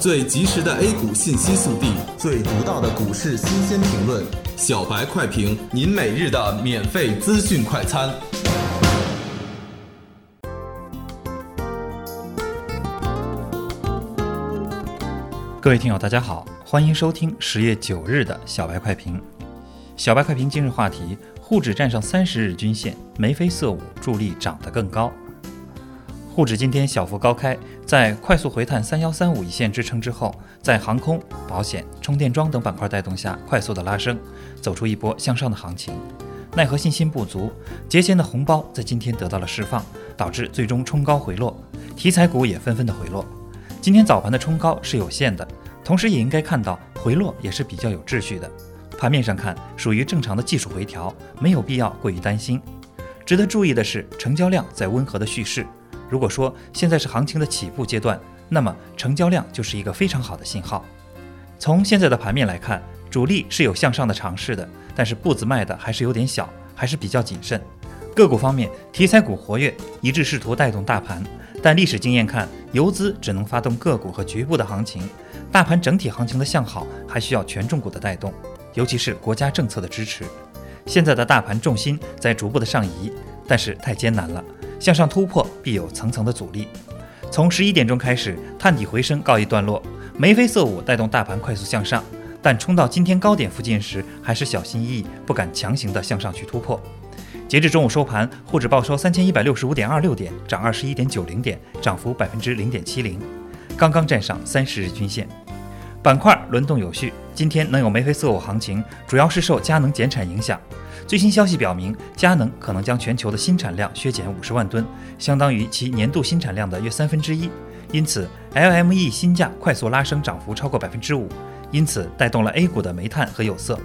最及时的 A 股信息速递，最独到的股市新鲜评论，小白快评，您每日的免费资讯快餐。各位听友，大家好，欢迎收听十月九日的小白快评。小白快评今日话题：沪指站上三十日均线，眉飞色舞，助力涨得更高。沪指今天小幅高开，在快速回探三幺三五一线支撑之后，在航空、保险、充电桩等板块带动下，快速的拉升，走出一波向上的行情。奈何信心不足，节前的红包在今天得到了释放，导致最终冲高回落，题材股也纷纷的回落。今天早盘的冲高是有限的，同时也应该看到回落也是比较有秩序的。盘面上看，属于正常的技术回调，没有必要过于担心。值得注意的是，成交量在温和的蓄势。如果说现在是行情的起步阶段，那么成交量就是一个非常好的信号。从现在的盘面来看，主力是有向上的尝试的，但是步子迈的还是有点小，还是比较谨慎。个股方面，题材股活跃，一致试图带动大盘，但历史经验看，游资只能发动个股和局部的行情，大盘整体行情的向好还需要权重股的带动，尤其是国家政策的支持。现在的大盘重心在逐步的上移，但是太艰难了。向上突破必有层层的阻力。从十一点钟开始，探底回升告一段落，眉飞色舞带动大盘快速向上，但冲到今天高点附近时，还是小心翼翼，不敢强行的向上去突破。截至中午收盘，沪指报收三千一百六十五点二六点，涨二十一点九零点，涨幅百分之零点七零，刚刚站上三十日均线。板块轮动有序，今天能有眉飞色舞行情，主要是受佳能减产影响。最新消息表明，佳能可能将全球的新产量削减五十万吨，相当于其年度新产量的约三分之一。因此，LME 新价快速拉升，涨幅超过百分之五，因此带动了 A 股的煤炭和有色。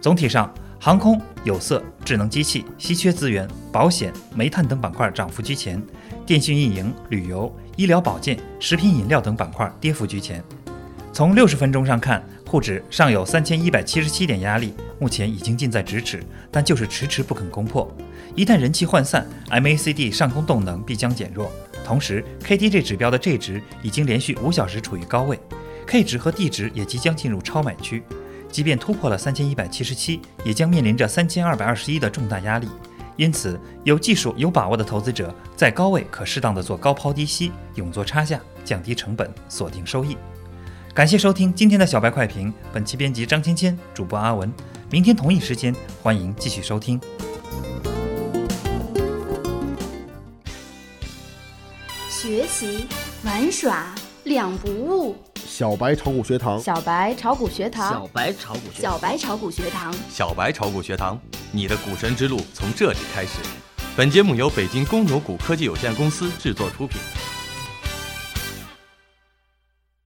总体上，航空、有色、智能机器、稀缺资源、保险、煤炭等板块涨幅居前，电信运营、旅游、医疗保健、食品饮料等板块跌幅居前。从六十分钟上看。沪指尚有三千一百七十七点压力，目前已经近在咫尺，但就是迟迟不肯攻破。一旦人气涣散，MACD 上攻动能必将减弱。同时，KDJ 指标的 J 值已经连续五小时处于高位，K 值和 D 值也即将进入超买区。即便突破了三千一百七十七，也将面临着三千二百二十一的重大压力。因此，有技术、有把握的投资者在高位可适当的做高抛低吸，勇做差价，降低成本，锁定收益。感谢收听今天的小白快评，本期编辑张芊芊，主播阿文。明天同一时间，欢迎继续收听。学习玩耍两不误。小白炒股学堂，小白炒股学堂，小白炒股学，小白炒股学堂，小白炒股学堂，你的股神之路从这里开始。本节目由北京公牛股科技有限公司制作出品。